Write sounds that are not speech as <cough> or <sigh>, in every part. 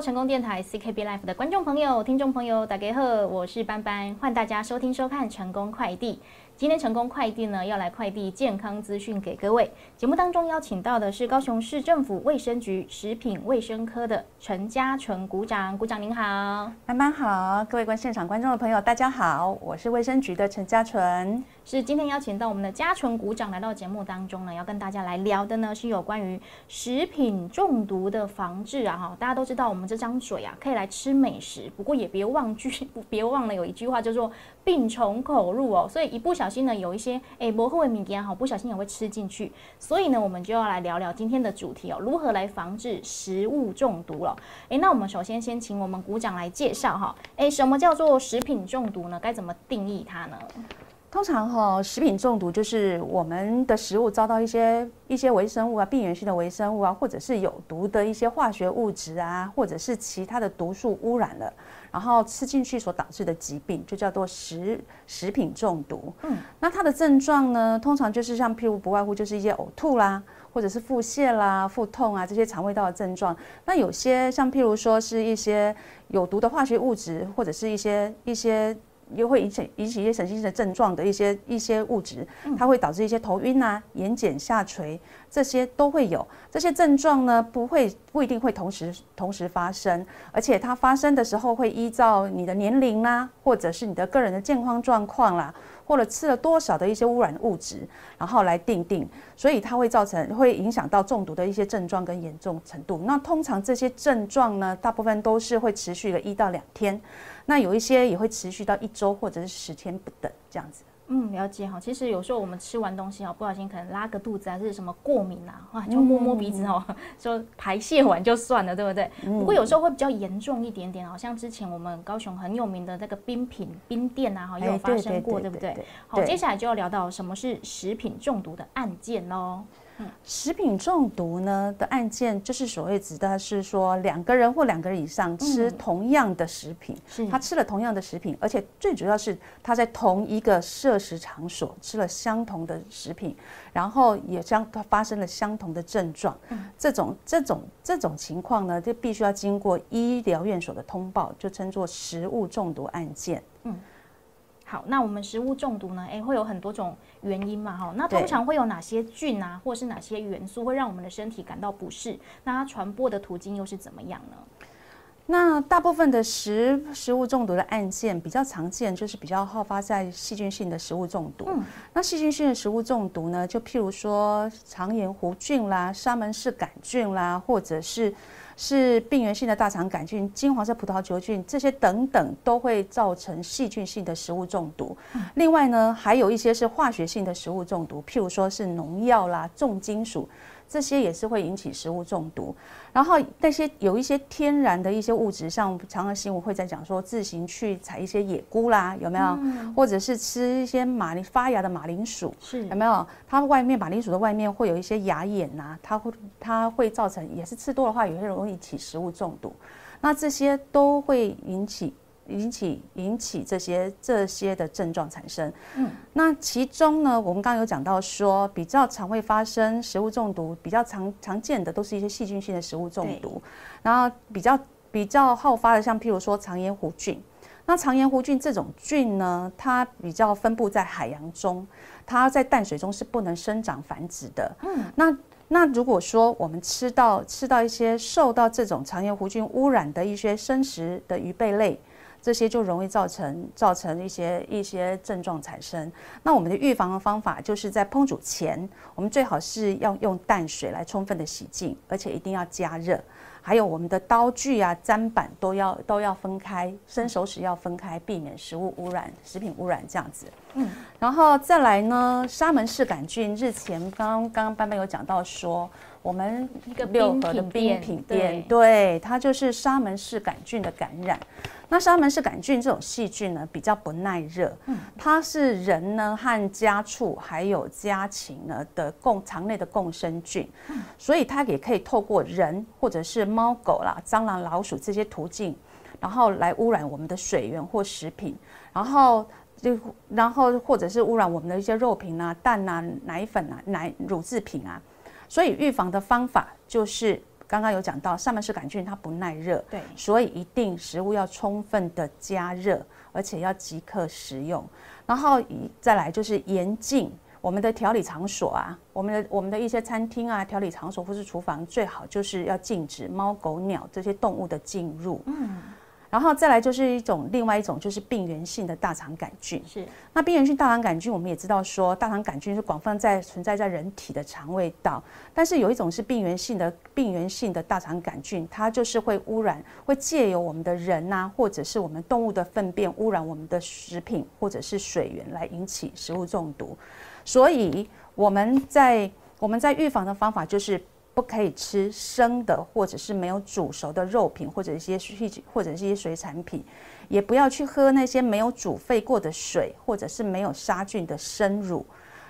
成功电台 CKB Life 的观众朋友、听众朋友，大家好，我是班班，欢迎大家收听收看成功快递。今天成功快递呢要来快递健康资讯给各位。节目当中邀请到的是高雄市政府卫生局食品卫生科的陈家纯股长，股长您好，班班好，各位观现场观众的朋友大家好，我是卫生局的陈家纯。是今天邀请到我们的嘉纯股长来到节目当中呢，要跟大家来聊的呢是有关于食品中毒的防治啊哈。大家都知道我们这张嘴啊可以来吃美食，不过也别忘句，<laughs> 别忘了有一句话叫做病从口入哦。所以一不小心呢有一些哎薄荷敏感哈，不小心也会吃进去。所以呢我们就要来聊聊今天的主题哦，如何来防治食物中毒了。哎，那我们首先先请我们股长来介绍哈，哎什么叫做食品中毒呢？该怎么定义它呢？通常哈，食品中毒就是我们的食物遭到一些一些微生物啊，病原性的微生物啊，或者是有毒的一些化学物质啊，或者是其他的毒素污染了，然后吃进去所导致的疾病，就叫做食食品中毒。嗯，那它的症状呢，通常就是像譬如不外乎就是一些呕吐啦，或者是腹泻啦、腹痛啊这些肠胃道的症状。那有些像譬如说是一些有毒的化学物质，或者是一些一些。又会引起引起一些神经性的症状的一些一些物质，它会导致一些头晕啊、眼睑下垂，这些都会有。这些症状呢，不会不一定会同时同时发生，而且它发生的时候会依照你的年龄啦，或者是你的个人的健康状况啦。或者吃了多少的一些污染物质，然后来定定，所以它会造成会影响到中毒的一些症状跟严重程度。那通常这些症状呢，大部分都是会持续个一到两天，那有一些也会持续到一周或者是十天不等这样子。嗯，了解哈。其实有时候我们吃完东西哦，不小心可能拉个肚子，还是什么过敏啊，哇，就摸摸鼻子哦，<laughs> 就排泄完就算了，对不对？不过有时候会比较严重一点点，好像之前我们高雄很有名的那个冰品冰店啊，哈，也有发生过，对不对？好，接下来就要聊到什么是食品中毒的案件喽。食品中毒呢的案件，就是所谓指的是说两个人或两个人以上吃同样的食品，他吃了同样的食品，而且最主要是他在同一个摄食场所吃了相同的食品，然后也将他发生了相同的症状，这种这种这种情况呢，就必须要经过医疗院所的通报，就称作食物中毒案件。嗯。好，那我们食物中毒呢？哎，会有很多种原因嘛，哈。那通常会有哪些菌啊，或是哪些元素会让我们的身体感到不适？那它传播的途径又是怎么样呢？那大部分的食食物中毒的案件比较常见，就是比较好发在细菌性的食物中毒。嗯，那细菌性的食物中毒呢，就譬如说肠炎弧菌啦、沙门氏杆菌啦，或者是。是病原性的大肠杆菌、金黄色葡萄球菌这些等等都会造成细菌性的食物中毒。另外呢，还有一些是化学性的食物中毒，譬如说是农药啦、重金属。这些也是会引起食物中毒，然后那些有一些天然的一些物质，像常常新闻会在讲说自行去采一些野菇啦，有没有？或者是吃一些马铃发芽的马铃薯，是有没有？它外面马铃薯的外面会有一些芽眼呐，它会它会造成也是吃多的话也会容易起食物中毒，那这些都会引起。引起引起这些这些的症状产生，嗯，那其中呢，我们刚刚有讲到说，比较常会发生食物中毒，比较常常见的都是一些细菌性的食物中毒，然后比较比较好发的，像譬如说肠炎弧菌，那肠炎弧菌这种菌呢，它比较分布在海洋中，它在淡水中是不能生长繁殖的，嗯，那那如果说我们吃到吃到一些受到这种肠炎弧菌污染的一些生食的鱼贝类。这些就容易造成造成一些一些症状产生。那我们的预防的方法，就是在烹煮前，我们最好是要用淡水来充分的洗净，而且一定要加热。还有我们的刀具啊、砧板都要都要分开，生熟时要分开，避免食物污染、食品污染这样子。嗯，然后再来呢，沙门氏杆菌，日前刚刚刚刚班班有讲到说。我们六合的冰品店，对它就是沙门氏杆菌的感染。那沙门氏杆菌这种细菌呢，比较不耐热，它是人呢和家畜还有家禽呢的共肠内的共生菌，所以它也可以透过人或者是猫狗啦、蟑螂、老鼠这些途径，然后来污染我们的水源或食品，然后就然后或者是污染我们的一些肉品啊、蛋啊、奶粉啊、奶乳制品啊。所以预防的方法就是刚刚有讲到上门氏杆菌它不耐热，对，所以一定食物要充分的加热，而且要即刻食用。然后再来就是严禁我们的调理场所啊，我们的我们的一些餐厅啊、调理场所或是厨房，最好就是要禁止猫狗鸟这些动物的进入。嗯。然后再来就是一种另外一种就是病原性的大肠杆菌。是，那病原性大肠杆菌我们也知道说，大肠杆菌是广泛在存在在人体的肠胃道，但是有一种是病原性的病原性的大肠杆菌，它就是会污染，会借由我们的人呐，或者是我们动物的粪便污染我们的食品或者是水源，来引起食物中毒。所以我们在我们在预防的方法就是。不可以吃生的，或者是没有煮熟的肉品，或者一些水，或者是一些水产品，也不要去喝那些没有煮沸过的水，或者是没有杀菌的生乳。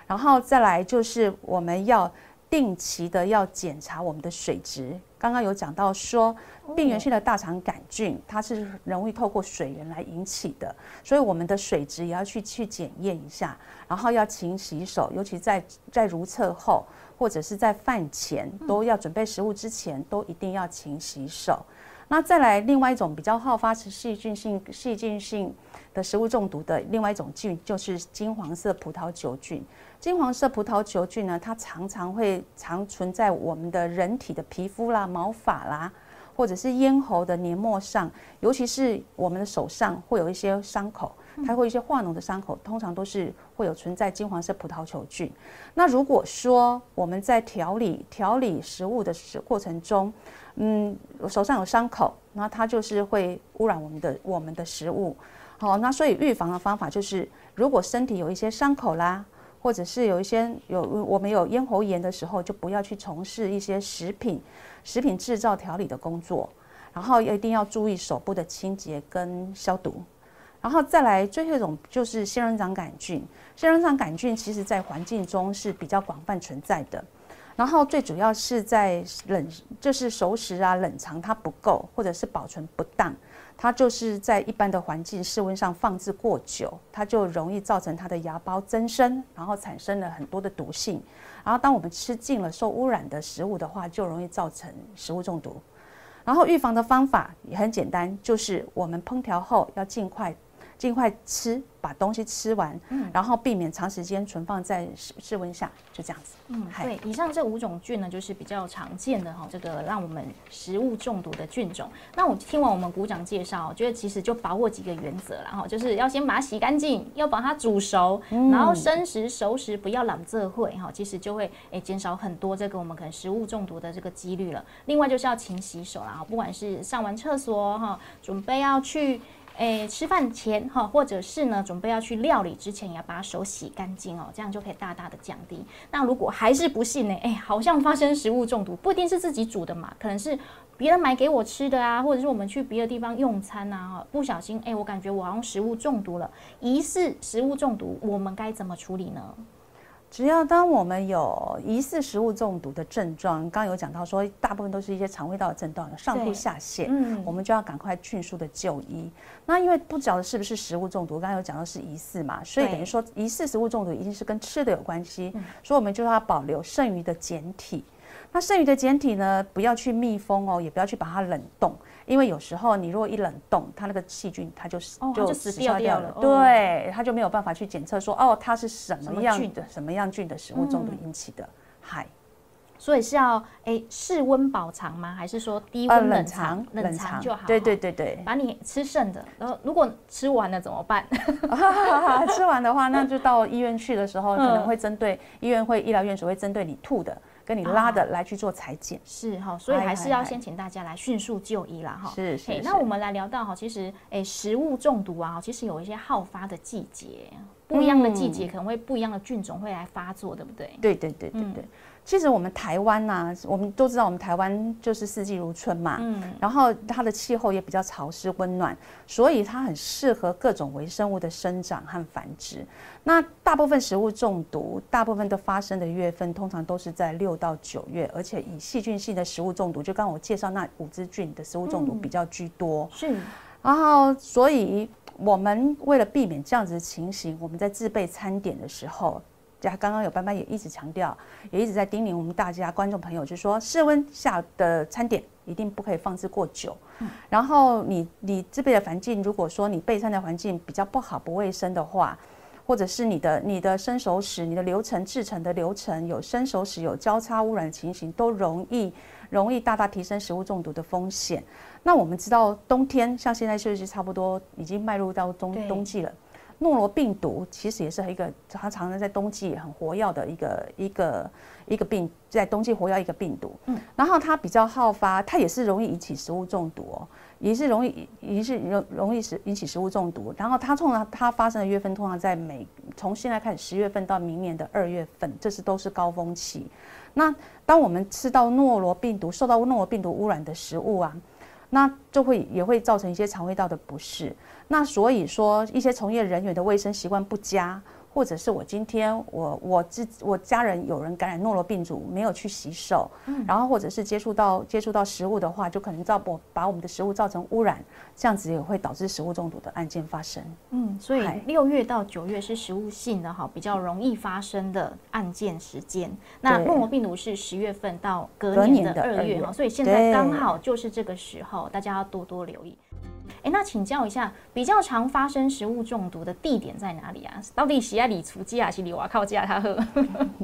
然后再来就是我们要定期的要检查我们的水质。刚刚有讲到说，病原性的大肠杆菌它是容易透过水源来引起的，所以我们的水质也要去去检验一下，然后要勤洗手，尤其在 <laughs> 在如厕后。或者是在饭前都要准备食物之前，都一定要勤洗手。那再来另外一种比较好发细菌性细菌性的食物中毒的另外一种菌，就是金黄色葡萄球菌。金黄色葡萄球菌呢，它常常会常存在我们的人体的皮肤啦、毛发啦，或者是咽喉的黏膜上，尤其是我们的手上会有一些伤口。它会一些化脓的伤口，通常都是会有存在金黄色葡萄球菌。那如果说我们在调理调理食物的时过程中，嗯，手上有伤口，那它就是会污染我们的我们的食物。好，那所以预防的方法就是，如果身体有一些伤口啦，或者是有一些有我们有咽喉炎的时候，就不要去从事一些食品食品制造调理的工作，然后一定要注意手部的清洁跟消毒。然后再来最后一种就是仙人掌杆菌，仙人掌杆菌其实在环境中是比较广泛存在的。然后最主要是在冷，就是熟食啊冷藏它不够，或者是保存不当，它就是在一般的环境室温上放置过久，它就容易造成它的芽孢增生，然后产生了很多的毒性。然后当我们吃进了受污染的食物的话，就容易造成食物中毒。然后预防的方法也很简单，就是我们烹调后要尽快。尽快吃，把东西吃完，嗯，然后避免长时间存放在室室温下，就这样子。嗯，对，以上这五种菌呢，就是比较常见的哈，这个让我们食物中毒的菌种。那我听完我们鼓掌介绍，我觉得其实就把握几个原则了哈，就是要先把它洗干净，要把它煮熟，然后生食熟食不要冷这会哈，其实就会诶减少很多这个我们可能食物中毒的这个几率了。另外就是要勤洗手啦，不管是上完厕所哈，准备要去。诶，吃饭前哈，或者是呢，准备要去料理之前，也要把手洗干净哦，这样就可以大大的降低。那如果还是不信呢？诶，好像发生食物中毒，不一定是自己煮的嘛，可能是别人买给我吃的啊，或者是我们去别的地方用餐啊，不小心诶，我感觉我好像食物中毒了，疑似食物中毒，我们该怎么处理呢？只要当我们有疑似食物中毒的症状，刚刚有讲到说，大部分都是一些肠胃道的症状，上吐下泻，嗯，我们就要赶快迅速的就医。那因为不晓得是不是食物中毒，刚刚有讲到是疑似嘛，所以等于说疑似食物中毒一定是跟吃的有关系，所以我们就要保留剩余的简体。那剩余的简体呢，不要去密封哦，也不要去把它冷冻。因为有时候你如果一冷冻，它那个细菌它就是就死掉掉了，对，它就没有办法去检测说哦，它是什么样的什么样菌的食物中毒引起的，嗨，所以是要哎室温保藏吗？还是说低温冷藏？冷藏就好。对对对对，把你吃剩的，然后如果吃完了怎么办？<laughs> 吃完的话，那就到医院去的时候，可能会针对医院会医疗院所会针对你吐的。跟你拉的来去做裁剪是哈，所以还是要先请大家来迅速就医啦哈。是是。那我们来聊到哈，其实诶食物中毒啊，其实有一些好发的季节，不一样的季节可能会不一样的菌种会来发作，对不对？对对对对对。其实我们台湾呐，我们都知道，我们台湾就是四季如春嘛。嗯。然后它的气候也比较潮湿温暖，所以它很适合各种微生物的生长和繁殖。那大部分食物中毒，大部分都发生的月份，通常都是在六到九月，而且以细菌性的食物中毒，就刚刚我介绍那五支菌的食物中毒比较居多。是。然后，所以我们为了避免这样子的情形，我们在自备餐点的时候。刚刚有班班也一直强调，也一直在叮咛我们大家观众朋友，就是说室温下的餐点一定不可以放置过久。然后你你这边的环境，如果说你备餐的环境比较不好、不卫生的话，或者是你的你的生熟食、你的流程制成的流程有生熟食有交叉污染的情形，都容易容易大大提升食物中毒的风险。那我们知道冬天像现在就是差不多已经迈入到冬冬季了。诺罗病毒其实也是一个它常常在冬季很活跃的一个一个一个病，在冬季活跃一个病毒。嗯，然后它比较好发，它也是容易引起食物中毒哦，也是容易也是容容易使引起食物中毒。然后它通常它发生的月份通常在每从现在开始十月份到明年的二月份，这是都是高峰期。那当我们吃到诺罗病毒受到诺罗病毒污染的食物啊。那就会也会造成一些肠胃道的不适。那所以说，一些从业人员的卫生习惯不佳。或者是我今天我我自我家人有人感染诺罗病毒，没有去洗手，然后或者是接触到接触到食物的话，就可能造我把我们的食物造成污染，这样子也会导致食物中毒的案件发生。嗯，所以六月到九月是食物性的哈比较容易发生的案件时间。那诺罗病毒是十月份到隔年的二月哈，所以现在刚好就是这个时候，大家要多多留意。哎，那请教一下，比较常发生食物中毒的地点在哪里啊？到底喜爱里厨机还是里瓦靠家他喝？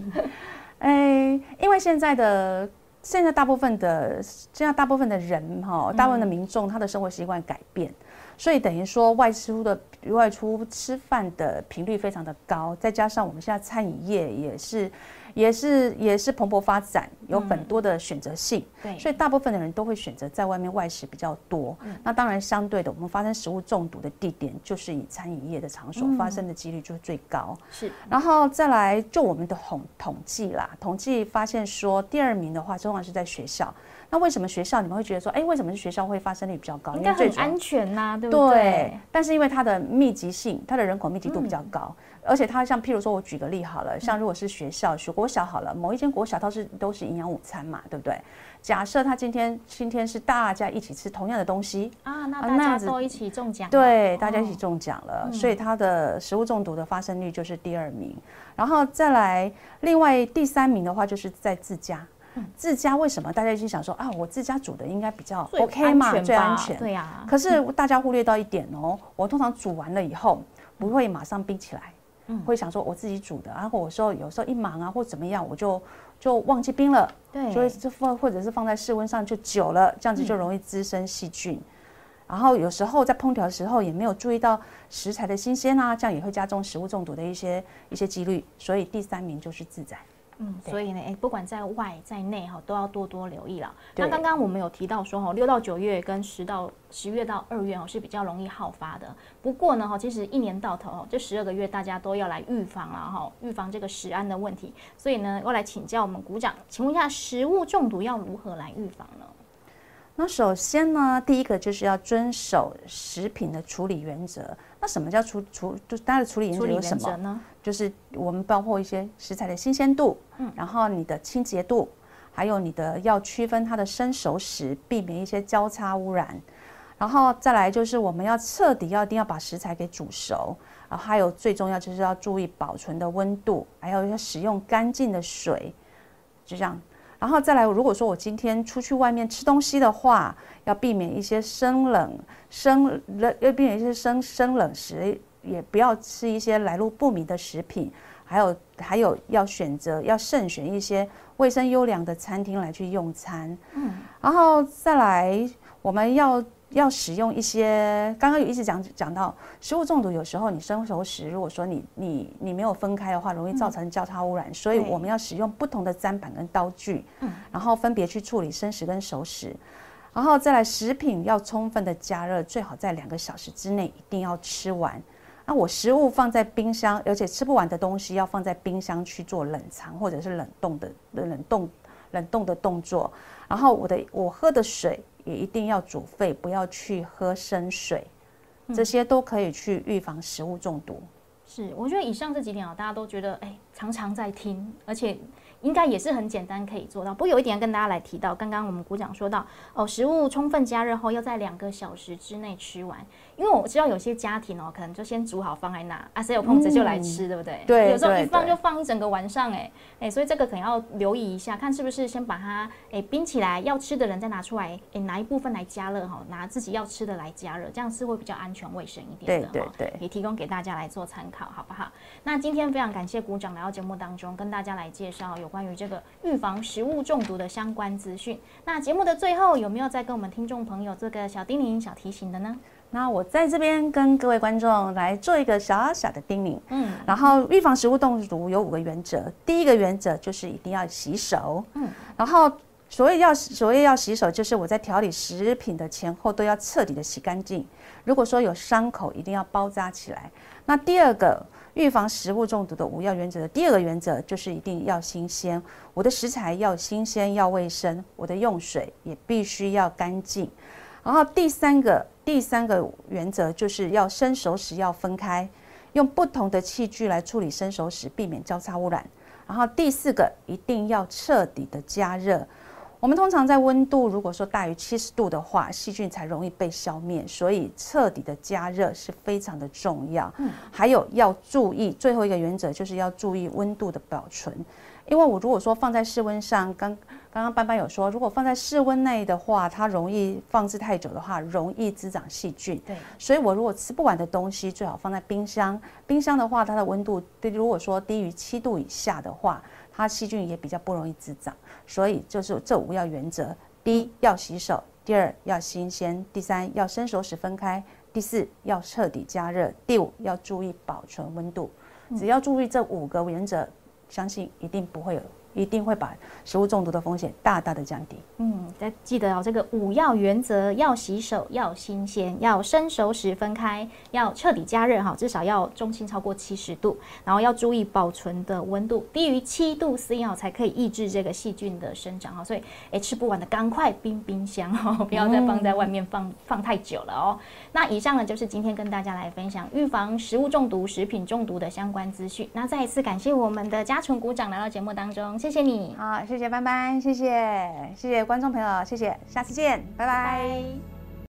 <laughs> 哎，因为现在的现在大部分的现在大部分的人哈，大部分的民众他的生活习惯改变，所以等于说外出的外出吃饭的频率非常的高，再加上我们现在餐饮业也是。也是也是蓬勃发展，有很多的选择性，对，所以大部分的人都会选择在外面外食比较多。那当然，相对的，我们发生食物中毒的地点，就是以餐饮业的场所发生的几率就是最高。是，然后再来就我们的统统计啦，统计发现说，第二名的话，通常是在学校。那为什么学校你们会觉得说，哎，为什么是学校会发生率比较高？应该很安全呐，对不对？对。但是因为它的密集性，它的人口密集度比较高。而且它像，譬如说，我举个例好了，像如果是学校，学国小好了，某一间国小它是都是营养午餐嘛，对不对？假设他今天今天是大家一起吃同样的东西啊，那大家都一起中奖，对，大家一起中奖了，所以它的食物中毒的发生率就是第二名，然后再来另外第三名的话就是在自家，自家为什么大家一直想说啊，我自家煮的应该比较 OK 嘛，最安全，对呀。可是大家忽略到一点哦，我通常煮完了以后不会马上冰起来。会想说我自己煮的，然后我说有时候一忙啊或怎么样，我就就忘记冰了，对，所以这放或者是放在室温上就久了，这样子就容易滋生细菌。然后有时候在烹调的时候也没有注意到食材的新鲜啊，这样也会加重食物中毒的一些一些几率。所以第三名就是自在。嗯，所以呢，哎，不管在外在内哈，都要多多留意了。那刚刚我们有提到说哈，六到九月跟十到十月到二月哦是比较容易好发的。不过呢哈，其实一年到头哦，这十二个月大家都要来预防了哈，预防这个食安的问题。所以呢，要来请教我们股长，请问一下，食物中毒要如何来预防呢？那首先呢，第一个就是要遵守食品的处理原则。那什么叫处处？就它的处理原则有什么呢？就是我们包括一些食材的新鲜度，嗯，然后你的清洁度，还有你的要区分它的生熟食，避免一些交叉污染。然后再来就是我们要彻底要一定要把食材给煮熟，然后还有最重要就是要注意保存的温度，还有要使用干净的水，就这样。然后再来，如果说我今天出去外面吃东西的话，要避免一些生冷、生冷，要避免一些生生冷食，也不要吃一些来路不明的食品，还有还有要选择要慎选一些卫生优良的餐厅来去用餐。嗯，然后再来，我们要。要使用一些，刚刚有一直讲讲到食物中毒，有时候你生熟食，如果说你你你没有分开的话，容易造成交叉污染，所以我们要使用不同的砧板跟刀具，嗯，然后分别去处理生食跟熟食，然后再来食品要充分的加热，最好在两个小时之内一定要吃完。那我食物放在冰箱，而且吃不完的东西要放在冰箱去做冷藏或者是冷冻的冷冻冷冻的动作，然后我的我喝的水。也一定要煮沸，不要去喝生水，这些都可以去预防食物中毒。是，我觉得以上这几点啊，大家都觉得哎，常常在听，而且。应该也是很简单可以做到。不过有一点要跟大家来提到，刚刚我们股长说到哦，食物充分加热后要在两个小时之内吃完。因为我知道有些家庭哦，可能就先煮好放在那，啊，谁有空子就来吃，对不对？对，有时候一放就放一整个晚上，哎哎，所以这个可能要留意一下，看是不是先把它哎冰起来，要吃的人再拿出来，哎拿一部分来加热哈，拿自己要吃的来加热，这样是会比较安全卫生一点的哈。对对也提供给大家来做参考，好不好？那今天非常感谢股长来到节目当中，跟大家来介绍有关于这个预防食物中毒的相关资讯。那节目的最后有没有再跟我们听众朋友做个小叮咛、小提醒的呢？那我在这边跟各位观众来做一个小小的叮咛，嗯，然后预防食物中毒有五个原则，第一个原则就是一定要洗手，嗯，然后所谓要所谓要洗手，就是我在调理食品的前后都要彻底的洗干净，如果说有伤口，一定要包扎起来。那第二个预防食物中毒的五要原则的第二个原则就是一定要新鲜，我的食材要新鲜要卫生，我的用水也必须要干净。然后第三个第三个原则就是要生熟食要分开，用不同的器具来处理生熟食，避免交叉污染。然后第四个一定要彻底的加热。我们通常在温度如果说大于七十度的话，细菌才容易被消灭，所以彻底的加热是非常的重要。嗯，还有要注意最后一个原则就是要注意温度的保存。因为我如果说放在室温上，刚刚刚班班有说，如果放在室温内的话，它容易放置太久的话，容易滋长细菌。对，所以我如果吃不完的东西，最好放在冰箱。冰箱的话，它的温度如果说低于七度以下的话，它细菌也比较不容易滋长。所以就是这五要原则：第一要洗手，第二要新鲜，第三要生熟时分开，第四要彻底加热，第五要注意保存温度。只要注意这五个原则。相信一定不会有。一定会把食物中毒的风险大大的降低。嗯，再记得哦，这个五要原则：要洗手，要新鲜，要生熟时分开，要彻底加热哈，至少要中心超过七十度，然后要注意保存的温度低于七度 C 哦，才可以抑制这个细菌的生长哈。所以，哎，吃不完的赶快冰冰箱哦，<laughs> 不要再放在外面放放太久了哦。那以上呢，就是今天跟大家来分享预防食物中毒、食品中毒的相关资讯。那再一次感谢我们的嘉纯股长来到节目当中。谢谢你，好，谢谢班班，谢谢，谢谢观众朋友，谢谢，下次见，拜拜。